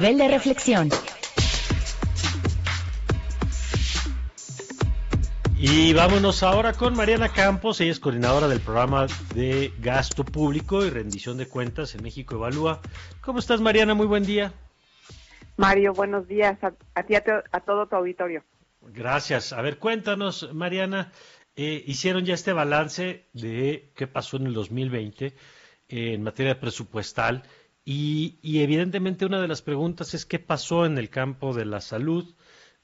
Nivel de reflexión. Y vámonos ahora con Mariana Campos, ella es coordinadora del programa de gasto público y rendición de cuentas en México Evalúa. ¿Cómo estás Mariana? Muy buen día. Mario, buenos días a, ti, a, a, todo tu auditorio. Gracias. A ver, cuéntanos, Mariana, eh, hicieron ya este balance de qué pasó en el 2020 eh, en materia presupuestal y, y, evidentemente una de las preguntas es qué pasó en el campo de la salud,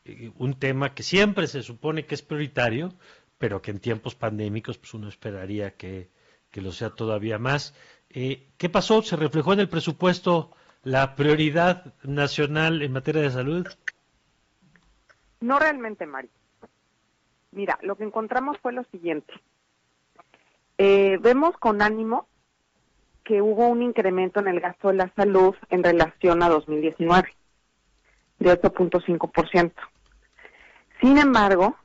eh, un tema que siempre se supone que es prioritario, pero que en tiempos pandémicos pues uno esperaría que, lo sea todavía más. Eh, ¿Qué pasó? ¿Se reflejó en el presupuesto la prioridad nacional en materia de salud? No realmente, Mari. Mira, lo que encontramos fue lo siguiente. Eh, vemos con ánimo que hubo un incremento en el gasto de la salud en relación a 2019 de 8.5%. Sin embargo,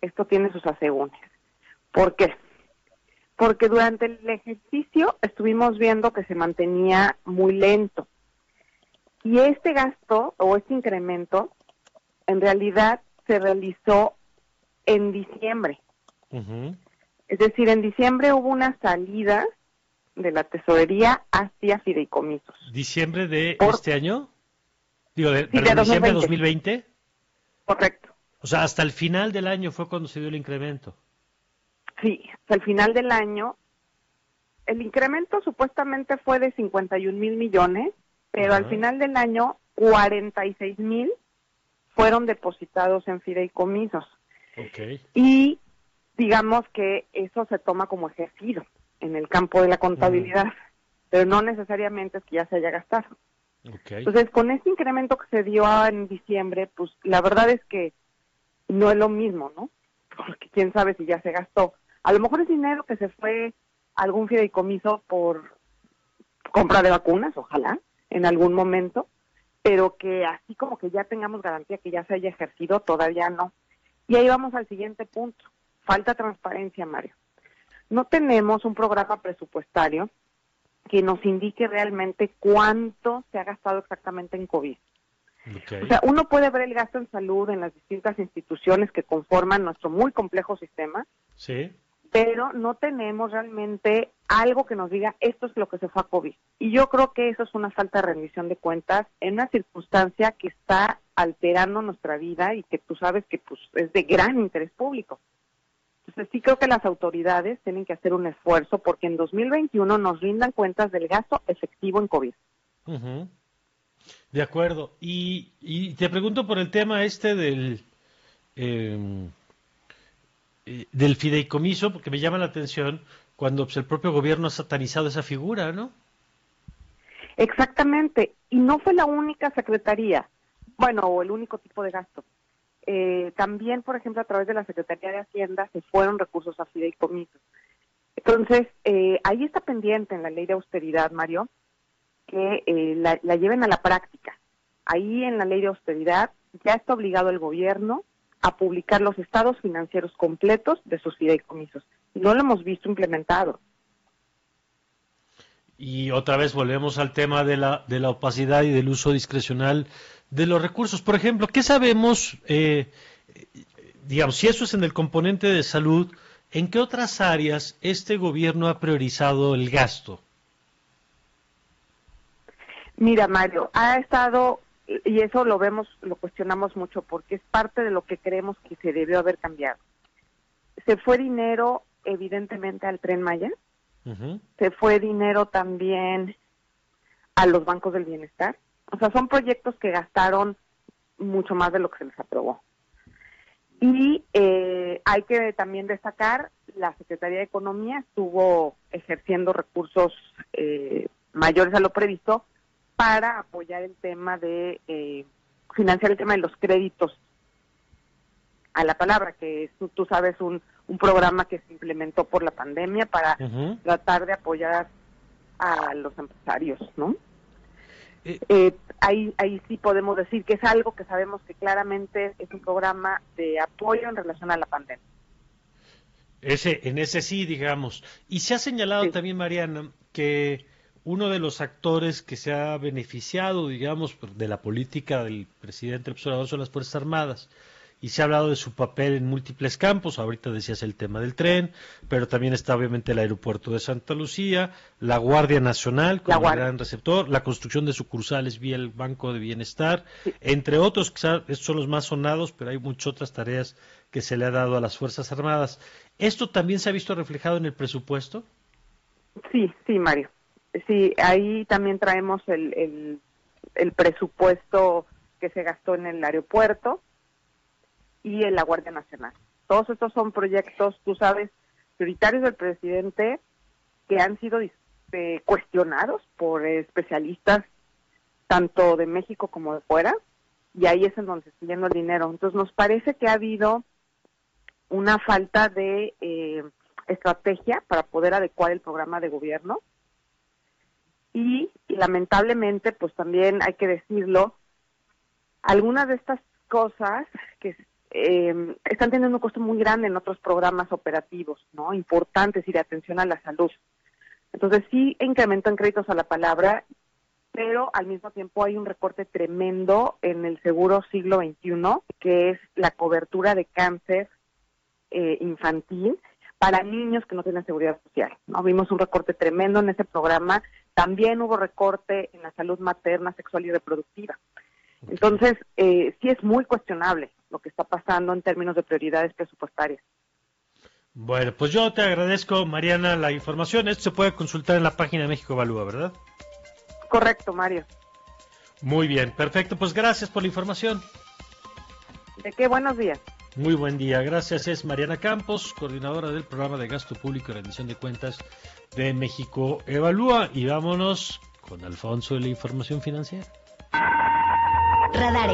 esto tiene sus asegúnes. ¿Por qué? Porque durante el ejercicio estuvimos viendo que se mantenía muy lento. Y este gasto o este incremento en realidad se realizó en diciembre. Es decir, en diciembre hubo una salida de la tesorería hacia fideicomisos. ¿Diciembre de este año? Digo, de, diciembre de 2020. Correcto. O sea, hasta el final del año fue cuando se dio el incremento. Sí, hasta el final del año. El incremento supuestamente fue de 51 mil millones, pero al final del año 46 mil fueron depositados en fideicomisos. Okay. Y digamos que eso se toma como ejercido en el campo de la contabilidad, pero no necesariamente es que ya se haya gastado. Okay. Entonces, con este incremento que se dio en diciembre, pues la verdad es que no es lo mismo, ¿no? Porque quién sabe si ya se gastó. A lo mejor es dinero que se fue a algún fideicomiso por compra de vacunas, ojalá, en algún momento, pero que así como que ya tengamos garantía que ya se haya ejercido, todavía no. Y ahí vamos al siguiente punto. Falta transparencia, Mario. No tenemos un programa presupuestario que nos indique realmente cuánto se ha gastado exactamente en COVID. O sea, uno puede ver el gasto en salud en las distintas instituciones que conforman nuestro muy complejo sistema, sí. pero no tenemos realmente algo que nos diga esto es lo que se fue a COVID. Y yo creo que eso es una falta de rendición de cuentas en una circunstancia que está alterando nuestra vida y que tú sabes que pues, es de gran interés público. Entonces sí creo que las autoridades tienen que hacer un esfuerzo porque en 2021 nos rindan cuentas del gasto efectivo en COVID. De acuerdo. Y, te pregunto por el tema este del, em, eh, del fideicomiso, porque me llama la atención cuando pues, el propio gobierno ha satanizado esa figura, ¿no? Exactamente. Y no fue la única secretaría, bueno, o el único tipo de gasto. Eh, también, por ejemplo, a través de la Secretaría de Hacienda se fueron recursos a fideicomisos. Entonces, eh, ahí está pendiente en la ley de austeridad, Mario, que eh, la, lleven a la práctica. Ahí en la ley de austeridad ya está obligado el gobierno a publicar los estados financieros completos de sus fideicomisos. No lo hemos visto implementado. Y otra vez volvemos al tema de la, de la opacidad y del uso discrecional de los recursos. Por ejemplo, ¿qué sabemos, eh, digamos, si eso es en el componente de salud, en qué otras áreas este gobierno ha priorizado el gasto? Mira, Mario, ha estado, y eso lo vemos, lo cuestionamos mucho, porque es parte de lo que creemos que se debió haber cambiado. Se fue dinero, evidentemente, al tren Maya, se fue dinero también a los bancos del bienestar. O sea, son proyectos que gastaron mucho más de lo que se les aprobó. Y eh, hay que también destacar, la Secretaría de Economía estuvo ejerciendo recursos eh, mayores a lo previsto para apoyar el tema de eh, financiar el tema de los créditos a la palabra, que tú, sabes, un, un programa que se implementó por la pandemia para tratar de apoyar a los empresarios, ¿no? Eh, eh, ahí, ahí sí podemos decir que es algo que sabemos que claramente es un programa de apoyo en relación a la pandemia. Ese, en ese sí, digamos. Y se ha señalado también, Mariana, que uno de los actores que se ha beneficiado, digamos, de la política del presidente observador son las Fuerzas Armadas. Y se ha hablado de su papel en múltiples campos. Ahorita decías el tema del tren, pero también está obviamente el aeropuerto de Santa Lucía, la Guardia Nacional como gran receptor, la construcción de sucursales vía el Banco de Bienestar, entre otros, estos son los más sonados, pero hay muchas otras tareas que se le ha dado a las Fuerzas Armadas. ¿Esto también se ha visto reflejado en el presupuesto? Sí, sí, Mario. Sí, ahí también traemos el, el, presupuesto que se gastó en el aeropuerto y en la Guardia Nacional. Todos estos son proyectos, tú sabes, prioritarios del presidente que han sido este, cuestionados por especialistas tanto de México como de fuera, y ahí es en donde se está yendo el dinero. Entonces nos parece que ha habido una falta de eh, estrategia para poder adecuar el programa de gobierno y, lamentablemente, pues también hay que decirlo, algunas de estas cosas que eh, están teniendo un costo muy grande en otros programas operativos, ¿no? Importantes y de atención a la salud. Entonces sí incrementó en créditos a la palabra, pero al mismo tiempo hay un recorte tremendo en el seguro siglo XXI, que es la cobertura de cáncer eh, infantil para niños que no tienen seguridad social. ¿no? Vimos un recorte tremendo en ese programa. También hubo recorte en la salud materna, sexual y reproductiva. Entonces, eh, sí es muy cuestionable lo que está pasando en términos de prioridades presupuestarias. Bueno, pues yo te agradezco, Mariana, la información. Esto se puede consultar en la página de México Evalúa, ¿verdad? Correcto, Mario. Muy bien, perfecto. Pues gracias por la información. De qué buenos días. Muy buen día, gracias. Es Mariana Campos, coordinadora del programa de gasto público y rendición de cuentas de México Evalúa. Y vámonos con Alfonso de la información financiera. Radar